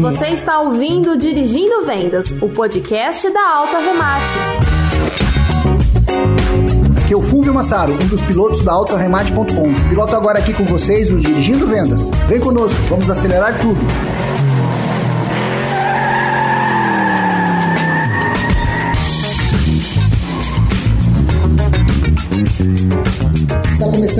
Você está ouvindo Dirigindo Vendas, o podcast da Alta Remate. Aqui é o Fulvio Massaro, um dos pilotos da AutoRemate.com. Piloto agora aqui com vocês o Dirigindo Vendas. Vem conosco, vamos acelerar tudo.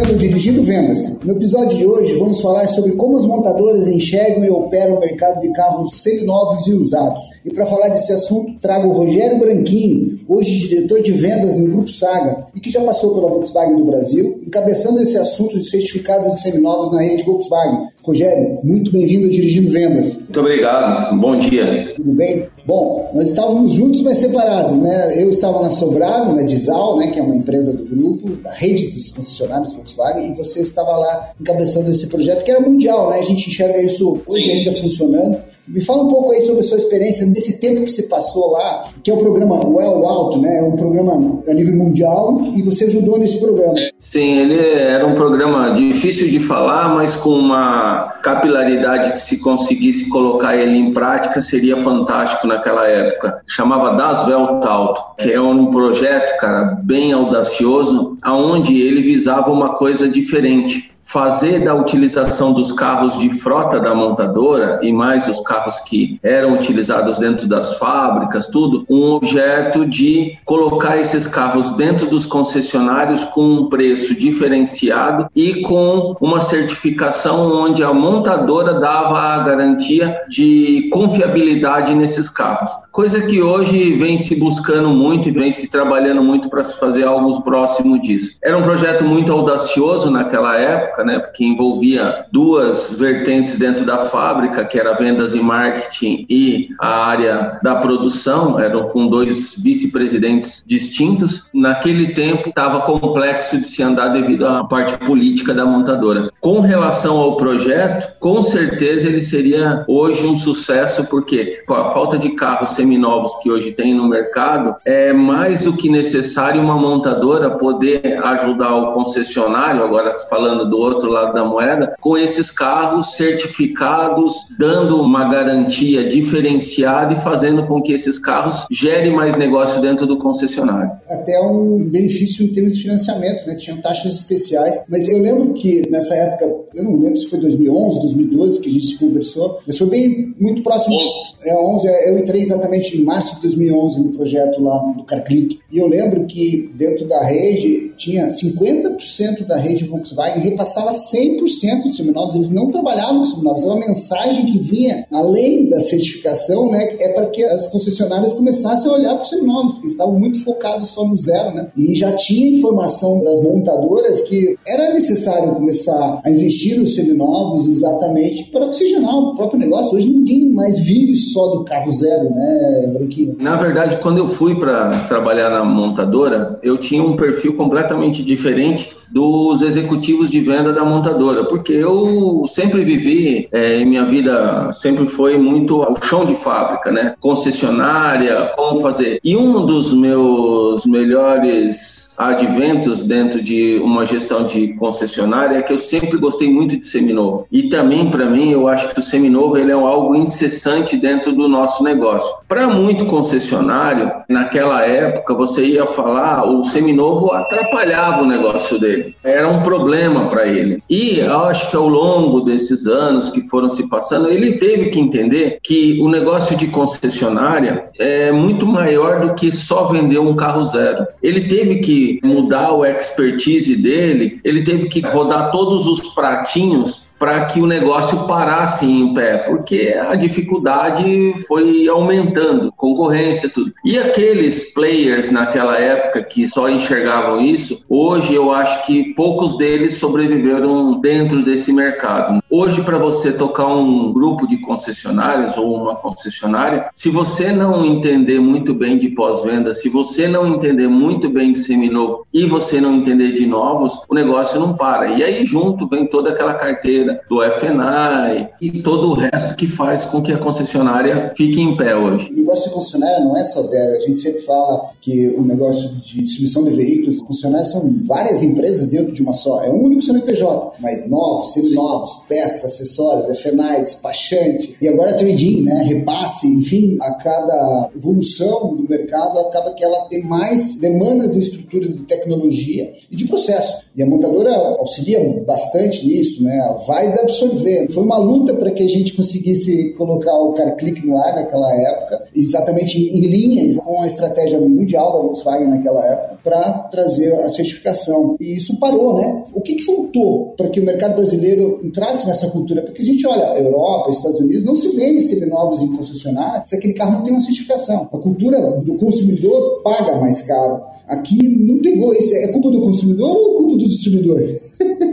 Começando o Dirigindo Vendas. No episódio de hoje vamos falar sobre como as montadoras enxergam e operam o mercado de carros seminovos e usados. E para falar desse assunto, trago o Rogério Branquinho, hoje diretor de vendas no Grupo Saga e que já passou pela Volkswagen no Brasil, encabeçando esse assunto de certificados de seminovos na rede Volkswagen. Rogério, muito bem-vindo ao Dirigindo Vendas. Muito obrigado, bom dia. Tudo bem? Bom, nós estávamos juntos, mas separados, né? Eu estava na Sobravo, na Dizal, né, que é uma empresa do grupo, da rede dos concessionários Volkswagen, e você estava lá encabeçando esse projeto que era mundial, né? A gente enxerga isso hoje ainda funcionando. Me fala um pouco aí sobre a sua experiência nesse tempo que você passou lá, que é o programa Well Alto, né? É um programa a nível mundial e você ajudou nesse programa. Sim, ele era um programa difícil de falar, mas com uma capilaridade que se conseguisse colocar ele em prática seria fantástico naquela época. Chamava Das Welt Alto, que é um projeto, cara, bem audacioso, aonde ele visava uma coisa diferente fazer da utilização dos carros de frota da montadora e mais os carros que eram utilizados dentro das fábricas, tudo, um objeto de colocar esses carros dentro dos concessionários com um preço diferenciado e com uma certificação onde a montadora dava a garantia de confiabilidade nesses carros. Coisa que hoje vem se buscando muito e vem se trabalhando muito para se fazer algo próximo disso. Era um projeto muito audacioso naquela época, época, né, porque envolvia duas vertentes dentro da fábrica, que era vendas e marketing e a área da produção, eram com dois vice-presidentes distintos. Naquele tempo estava complexo de se andar devido à parte política da montadora. Com relação ao projeto, com certeza ele seria hoje um sucesso, porque com a falta de carros seminovos que hoje tem no mercado, é mais do que necessário uma montadora poder ajudar o concessionário, agora falando do outro lado da moeda, com esses carros certificados, dando uma garantia diferenciada e fazendo com que esses carros gerem mais negócio dentro do concessionário. Até um benefício em termos de financiamento, né? Tinham taxas especiais, mas eu lembro que nessa época, eu não lembro se foi 2011, 2012 que a gente se conversou, mas foi bem muito próximo. 11. É 11, eu entrei exatamente em março de 2011 no projeto lá do CarClick. E eu lembro que dentro da rede tinha 50% da rede Volkswagen repassava 100% de seminovos, eles não trabalhavam com seminovos. É uma mensagem que vinha além da certificação, né? É para que as concessionárias começassem a olhar para os seminovos, porque eles estavam muito focados só no zero, né? E já tinha informação das montadoras que era necessário começar a investir nos seminovos exatamente para oxigenar o próprio negócio. Hoje ninguém mais vive só do carro zero, né, Branquinho? Na verdade, quando eu fui para trabalhar na montadora, eu tinha um perfil completamente diferente dos executivos de venda da montadora, porque eu sempre vivi, é, em minha vida sempre foi muito ao chão de fábrica, né? Concessionária, como fazer. E um dos meus melhores adventos dentro de uma gestão de concessionária é que eu sempre gostei muito de seminovo. E também, para mim, eu acho que o seminovo ele é algo incessante dentro do nosso negócio. Para muito concessionário, naquela época, você ia falar, o seminovo atrapalhava o negócio dele. Era um problema para ele. E eu acho que ao longo desses anos que foram se passando, ele teve que entender que o negócio de concessionária é muito maior do que só vender um carro zero. Ele teve que mudar o expertise dele, ele teve que rodar todos os pratinhos para que o negócio parasse em pé, porque a dificuldade foi aumentando, concorrência, tudo. E aqueles players naquela época que só enxergavam isso, hoje eu acho que poucos deles sobreviveram dentro desse mercado. Hoje, para você tocar um grupo de concessionárias ou uma concessionária, se você não entender muito bem de pós-venda, se você não entender muito bem de seminovo e você não entender de novos, o negócio não para. E aí, junto, vem toda aquela carteira do FNAI e todo o resto que faz com que a concessionária fique em pé hoje. O negócio de concessionária não é só zero. A gente sempre fala que o negócio de distribuição de veículos, concessionárias são várias empresas dentro de uma só. É um único CNPJ, mas novos, seminovos, peças, acessórios, FNAI, despachante, e agora trading, né, repasse, enfim, a cada evolução do mercado acaba que ela tem mais demandas de estrutura de tecnologia e de processo. E a montadora auxilia bastante nisso, né? Vai absorver. Foi uma luta para que a gente conseguisse colocar o CarClick no ar naquela época, exatamente em linha com a estratégia mundial da Volkswagen naquela época, para trazer a certificação. E isso parou, né? O que, que faltou para que o mercado brasileiro entrasse nessa cultura? Porque a gente olha, Europa, Estados Unidos, não se vende seminovos em concessionária se aquele carro não tem uma certificação. A cultura do consumidor paga mais caro. Aqui não pegou isso. É culpa do consumidor ou culpa do distribuidor?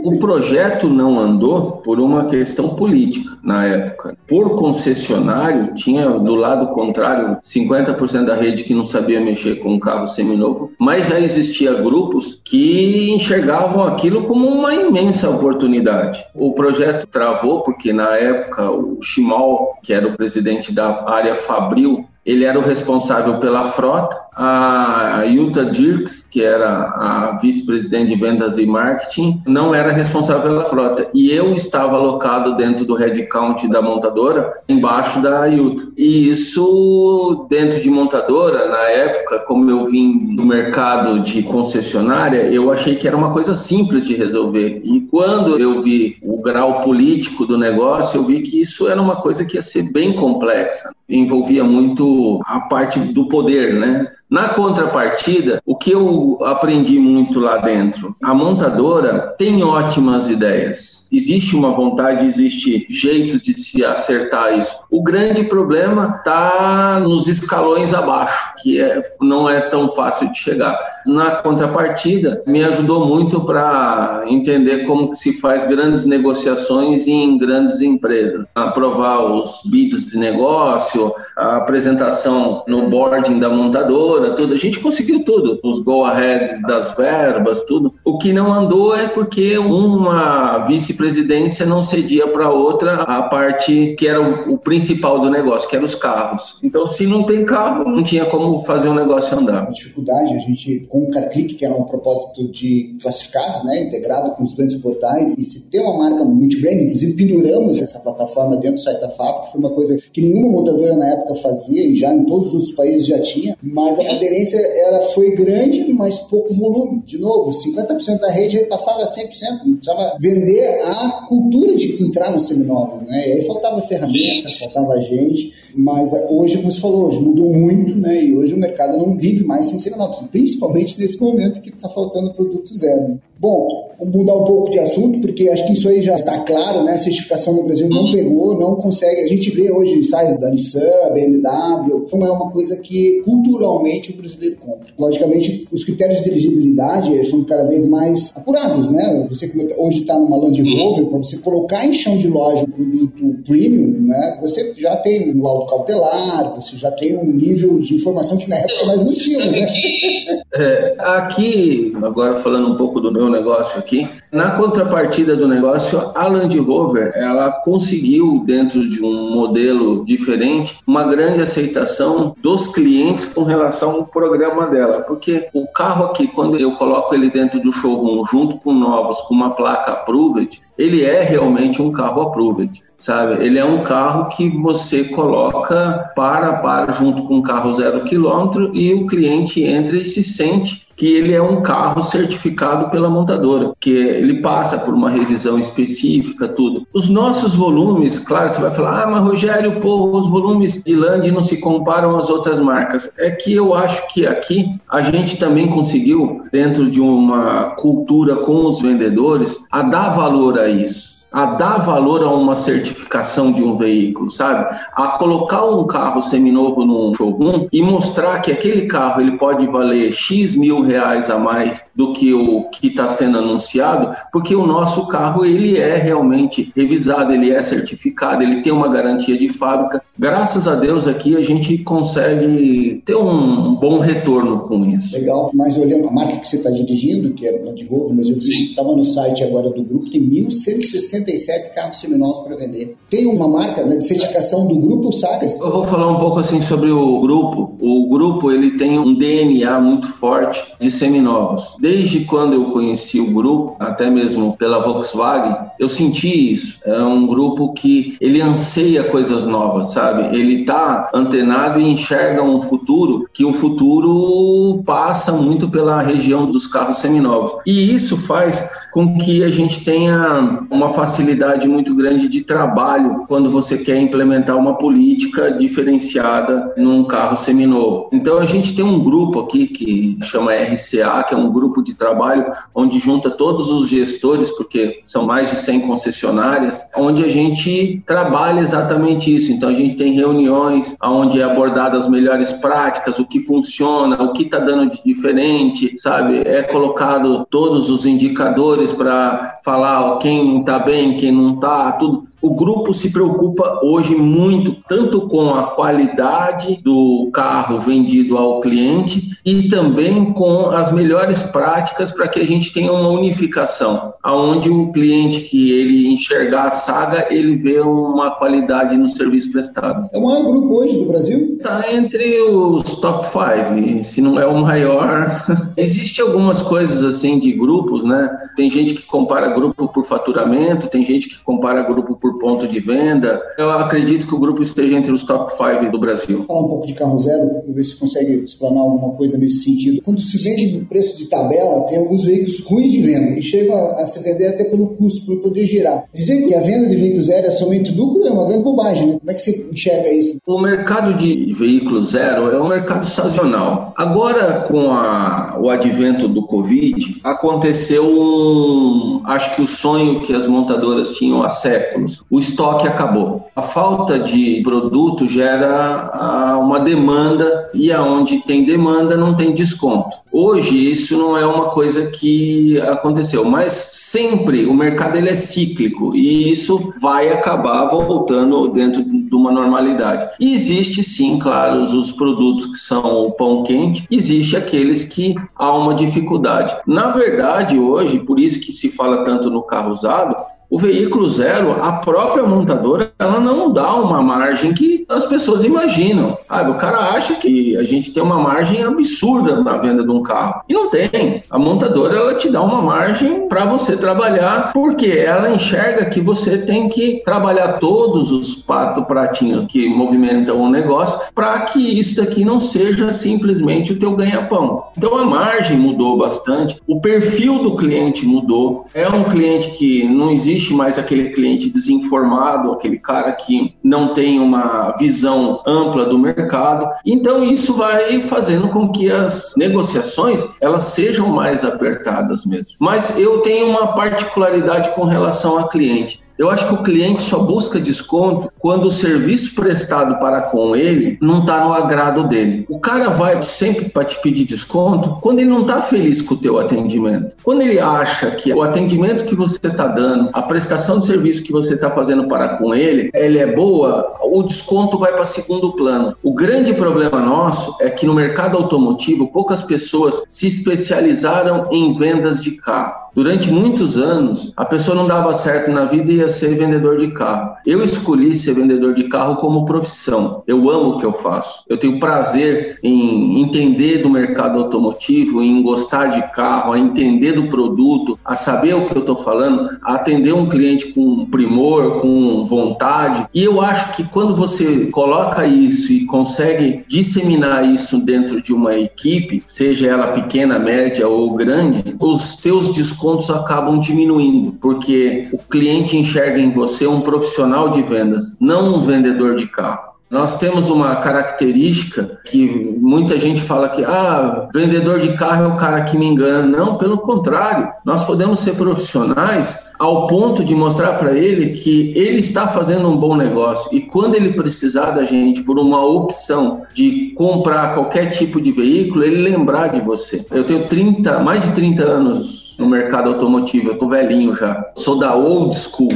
O projeto não andou por uma questão política na época. Por concessionário, tinha do lado contrário 50% da rede que não sabia mexer com um carro seminovo, mas já existia grupos que enxergavam aquilo como uma imensa oportunidade. O projeto travou porque na época o Chimal, que era o presidente da área Fabril, ele era o responsável pela frota a Yuta Dirks, que era a vice-presidente de vendas e marketing, não era responsável pela frota. E eu estava alocado dentro do headcount da montadora, embaixo da Yuta. E isso, dentro de montadora, na época, como eu vim do mercado de concessionária, eu achei que era uma coisa simples de resolver. E quando eu vi o grau político do negócio, eu vi que isso era uma coisa que ia ser bem complexa. Envolvia muito a parte do poder, né? Na contrapartida, o que eu aprendi muito lá dentro, a montadora tem ótimas ideias. Existe uma vontade, existe jeito de se acertar isso. O grande problema está nos escalões abaixo, que é, não é tão fácil de chegar. Na contrapartida, me ajudou muito para entender como se faz grandes negociações em grandes empresas. Aprovar os bids de negócio, a apresentação no boarding da montadora, tudo. A gente conseguiu tudo, os go-aheads das verbas, tudo. O que não andou é porque uma vice-presidência não cedia para outra a parte que era o, principal do negócio, que eram os carros. Então, se não tem carro, não tinha como fazer o negócio andar. A dificuldade, a gente com o CarClick, que era um propósito de classificados, né, integrado com os grandes portais, e se tem uma marca multibrand, inclusive penduramos essa plataforma dentro do site da FAP, que foi uma coisa que nenhuma montadora na época fazia, e já em todos os outros países já tinha, mas a aderência ela foi grande, mas pouco volume. De novo, 50% da rede passava a 100%, precisava vender a cultura de entrar no seminovos, né, e aí faltava ferramenta, faltava gente, mas hoje, como você falou, hoje mudou muito, né, e hoje o mercado não vive mais sem seminovos, principalmente principalmente nesse momento que está faltando produto zero. Bom, vamos mudar um pouco de assunto, porque acho que isso aí já está claro, né? A certificação no Brasil não pegou, não consegue. A gente vê hoje ensaios da Nissan, BMW, como é uma coisa que culturalmente o brasileiro compra. Logicamente, os critérios de elegibilidade são cada vez mais apurados, né? Você hoje está numa Land Rover, para você colocar em chão de loja um produto premium, né? Você já tem um laudo cautelar, você já tem um nível de informação que na época nós não tínhamos, né? É, aqui, agora falando um pouco do meu negócio aqui. Na contrapartida do negócio, a Land Rover ela conseguiu dentro de um modelo diferente uma grande aceitação dos clientes com relação ao programa dela, porque o carro aqui quando eu coloco ele dentro do showroom junto com novos com uma placa approved, ele é realmente um carro approved sabe? Ele é um carro que você coloca para para junto com um carro zero quilômetro e o cliente entra e se sente que ele é um carro certificado pela montadora, que ele passa por uma revisão específica, tudo. Os nossos volumes, claro, você vai falar, ah, mas Rogério, pô, os volumes de Land não se comparam às outras marcas. É que eu acho que aqui a gente também conseguiu, dentro de uma cultura com os vendedores, a dar valor a isso a dar valor a uma certificação de um veículo, sabe? A colocar um carro seminovo num showroom e mostrar que aquele carro ele pode valer X mil reais a mais do que o que está sendo anunciado, porque o nosso carro ele é realmente revisado, ele é certificado, ele tem uma garantia de fábrica. Graças a Deus aqui a gente consegue ter um bom retorno com isso. Legal, mas olhando a marca que você está dirigindo, que é Land Rover, mas eu estava no site agora do grupo, tem 1.167 carros seminovos para vender. Tem uma marca né, de certificação do grupo Sagas? Eu vou falar um pouco assim sobre o grupo. O grupo ele tem um DNA muito forte de seminovos. Desde quando eu conheci o grupo, até mesmo pela Volkswagen, eu senti isso. É um grupo que ele anseia coisas novas, sabe? Ele está antenado e enxerga um futuro que o futuro passa muito pela região dos carros seminovos. E isso faz com que a gente tenha uma facilidade muito grande de trabalho quando você quer implementar uma política diferenciada num carro seminovo. Então a gente tem um grupo aqui que chama RCA, que é um grupo de trabalho onde junta todos os gestores, porque são mais de 100 concessionárias, onde a gente trabalha exatamente isso. Então a gente tem reuniões onde é abordado as melhores práticas, o que funciona, o que está dando de diferente, sabe? É colocado todos os indicadores para falar quem está bem, quem não está, tudo. O grupo se preocupa hoje muito tanto com a qualidade do carro vendido ao cliente e também com as melhores práticas para que a gente tenha uma unificação, aonde o cliente que ele enxergar a saga, ele vê uma qualidade no serviço prestado. É o maior grupo hoje do Brasil? Está entre os top 5, se não é o maior. Existe algumas coisas assim de grupos, né? Tem gente que compara grupo por faturamento, tem gente que compara grupo por por ponto de venda. Eu acredito que o grupo esteja entre os top 5 do Brasil. Falar um pouco de carro zero, ver se consegue explanar alguma coisa nesse sentido. Quando se vende no preço de tabela, tem alguns veículos ruins de venda e chegam a, a se vender até pelo custo, para poder girar. Dizer que a venda de veículos zero é somente lucro é uma grande bobagem, né? Como é que você enxerga isso? O mercado de veículo zero é um mercado sazonal. Agora, com a, o advento do Covid, aconteceu um, acho que o sonho que as montadoras tinham há séculos o estoque acabou. A falta de produto gera ah, uma demanda e aonde tem demanda não tem desconto. Hoje isso não é uma coisa que aconteceu, mas sempre o mercado ele é cíclico e isso vai acabar voltando dentro de uma normalidade. E existe sim, claro, os produtos que são o pão quente, existe aqueles que há uma dificuldade. Na verdade, hoje, por isso que se fala tanto no carro usado, o veículo zero, a própria montadora, ela não dá uma margem que as pessoas imaginam. Ah, o cara acha que a gente tem uma margem absurda na venda de um carro. E não tem. A montadora, ela te dá uma margem para você trabalhar, porque ela enxerga que você tem que trabalhar todos os quatro pratinhos que movimentam o negócio para que isso daqui não seja simplesmente o teu ganha-pão. Então a margem mudou bastante, o perfil do cliente mudou. É um cliente que não existe existe mais aquele cliente desinformado, aquele cara que não tem uma visão ampla do mercado. Então isso vai fazendo com que as negociações elas sejam mais apertadas mesmo. Mas eu tenho uma particularidade com relação a cliente. Eu acho que o cliente só busca desconto quando o serviço prestado para com ele não está no agrado dele. O cara vai sempre para te pedir desconto quando ele não está feliz com o teu atendimento. Quando ele acha que o atendimento que você está dando, a prestação de serviço que você está fazendo para com ele, ele é boa, o desconto vai para segundo plano. O grande problema nosso é que no mercado automotivo poucas pessoas se especializaram em vendas de carro. Durante muitos anos, a pessoa não dava certo na vida e ia ser vendedor de carro. Eu escolhi ser vendedor de carro como profissão. Eu amo o que eu faço. Eu tenho prazer em entender do mercado automotivo, em gostar de carro, a entender do produto, a saber o que eu estou falando, a atender um cliente com primor, com vontade. E eu acho que quando você coloca isso e consegue disseminar isso dentro de uma equipe, seja ela pequena, média ou grande, os teus descontos acabam diminuindo, porque o cliente enxerga em você um profissional de vendas, não um vendedor de carro. Nós temos uma característica que muita gente fala que ah, vendedor de carro é o cara que me engana. Não, pelo contrário, nós podemos ser profissionais ao ponto de mostrar para ele que ele está fazendo um bom negócio e quando ele precisar da gente por uma opção de comprar qualquer tipo de veículo, ele lembrar de você. Eu tenho 30, mais de 30 anos no mercado automotivo, eu tô velhinho já. Sou da old school.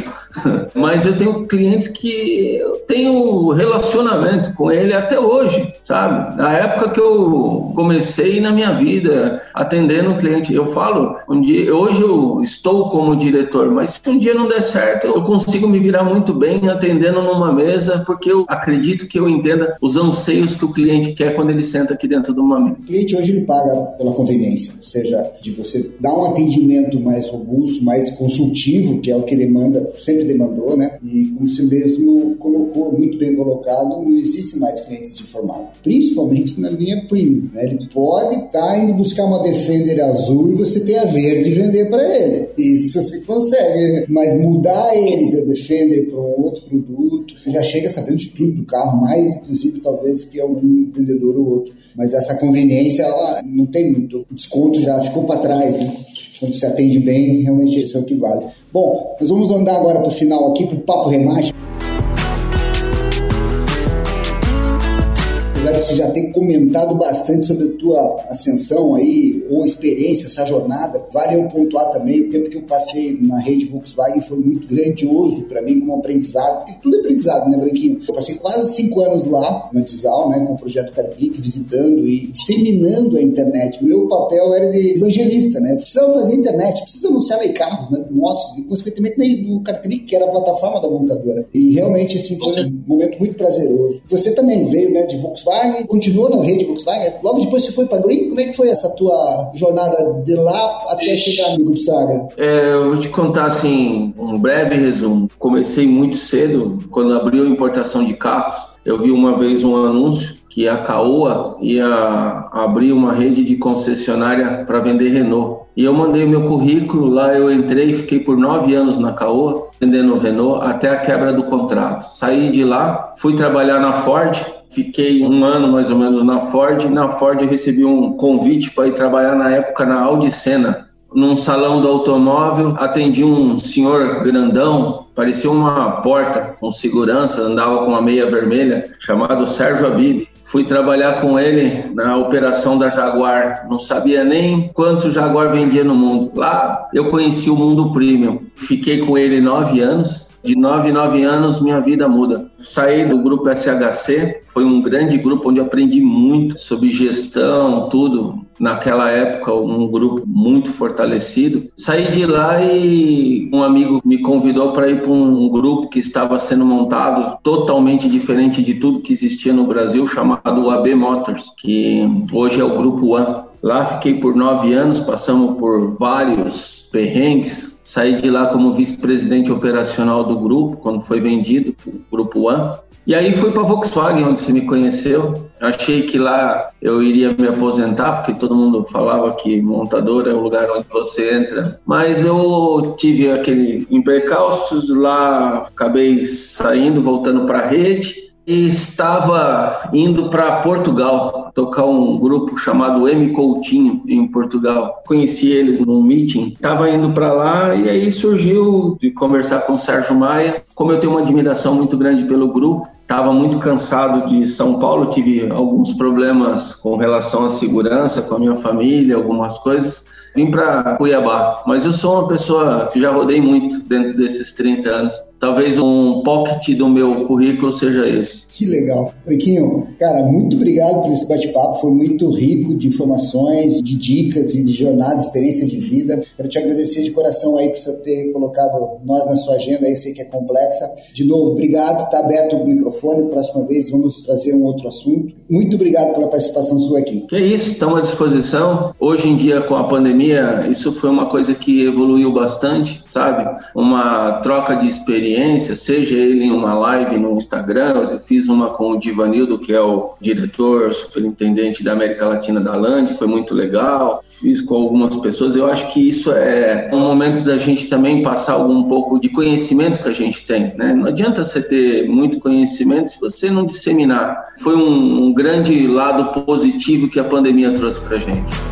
Mas eu tenho clientes que eu tenho relacionamento com ele até hoje, sabe? Na época que eu comecei na minha vida atendendo um cliente, eu falo, um dia, hoje eu estou como diretor, mas se um dia não der certo, eu consigo me virar muito bem atendendo numa mesa, porque eu acredito que eu entenda os anseios que o cliente quer quando ele senta aqui dentro de uma mesa. O cliente hoje ele paga pela conveniência, seja de você dar um atendimento mais robusto, mais consultivo, que é o que demanda sempre demandou, né? E como você mesmo colocou, muito bem colocado, não existe mais clientes informados, principalmente na linha premium, né? Ele pode estar tá indo buscar uma Defender azul e você tem a verde vender para ele. Isso você consegue, mas mudar ele da Defender para um outro produto, já chega sabendo de tudo do carro, mais inclusive talvez que algum vendedor ou outro. Mas essa conveniência, ela não tem muito. O desconto já ficou para trás, né? Quando você atende bem, realmente isso é o que vale. Bom, nós vamos andar agora para o final aqui, para o papo remate. Você já ter comentado bastante sobre a tua ascensão aí, ou experiência, essa jornada, vale eu pontuar também o tempo que eu passei na rede Volkswagen foi muito grandioso para mim como aprendizado, porque tudo é aprendizado, né, Branquinho? Eu passei quase cinco anos lá na Dizal, né, com o projeto CarClick, visitando e disseminando a internet. Meu papel era de evangelista, né? Precisava fazer internet, precisa anunciar aí carros, né, motos, e consequentemente nem do CarClick, que era a plataforma da montadora. E realmente, assim, foi um momento muito prazeroso. Você também veio, né, de Volkswagen Volkswagen, continuou na rede Volkswagen. Logo depois você foi para Green. Como é que foi essa tua jornada de lá até chegar no Grupo Saga? É, eu vou te contar assim um breve resumo. Comecei muito cedo, quando abriu a importação de carros. Eu vi uma vez um anúncio que a Caoa ia abrir uma rede de concessionária para vender Renault. E eu mandei meu currículo lá, eu entrei e fiquei por nove anos na Caoa, vendendo Renault, até a quebra do contrato. Saí de lá, fui trabalhar na Ford, Fiquei um ano mais ou menos na Ford. Na Ford recebi um convite para ir trabalhar na época na Audi Senna. Num salão do automóvel, atendi um senhor grandão, parecia uma porta com segurança, andava com uma meia vermelha, chamado Sérgio Abib. Fui trabalhar com ele na operação da Jaguar. Não sabia nem quanto Jaguar vendia no mundo. Lá eu conheci o mundo premium. Fiquei com ele nove anos de 9 em 9 anos, minha vida muda. Saí do grupo SHC, foi um grande grupo onde aprendi muito sobre gestão, tudo. Naquela época, um grupo muito fortalecido. Saí de lá e um amigo me convidou para ir para um grupo que estava sendo montado totalmente diferente de tudo que existia no Brasil, chamado AB Motors, que hoje é o Grupo One. Lá fiquei por nove anos, passamos por vários perrengues, Saí de lá como vice-presidente operacional do grupo, quando foi vendido, o Grupo One. E aí fui para a Volkswagen, onde você me conheceu. Achei que lá eu iria me aposentar, porque todo mundo falava que montador é o lugar onde você entra. Mas eu tive aquele impercalços lá, acabei saindo, voltando para a rede estava indo para Portugal tocar um grupo chamado M Coutinho em Portugal. Conheci eles num meeting, estava indo para lá e aí surgiu de conversar com o Sérgio Maia. Como eu tenho uma admiração muito grande pelo grupo, estava muito cansado de São Paulo, tive alguns problemas com relação à segurança com a minha família, algumas coisas vim para Cuiabá, mas eu sou uma pessoa que já rodei muito dentro desses 30 anos. Talvez um pocket do meu currículo seja esse. Que legal. Branquinho, cara, muito obrigado por esse bate-papo. Foi muito rico de informações, de dicas e de jornada, experiência de vida. Quero te agradecer de coração aí por você ter colocado nós na sua agenda. Eu sei que é complexa. De novo, obrigado. Está aberto o microfone. Próxima vez vamos trazer um outro assunto. Muito obrigado pela participação sua aqui. Que isso, estamos à disposição. Hoje em dia, com a pandemia, pandemia, isso foi uma coisa que evoluiu bastante, sabe? Uma troca de experiência, seja ele em uma live no Instagram, eu fiz uma com o Divanildo, que é o diretor, superintendente da América Latina da Land, foi muito legal. Fiz com algumas pessoas. Eu acho que isso é um momento da gente também passar algum pouco de conhecimento que a gente tem, né? Não adianta você ter muito conhecimento se você não disseminar. Foi um, um grande lado positivo que a pandemia trouxe para gente.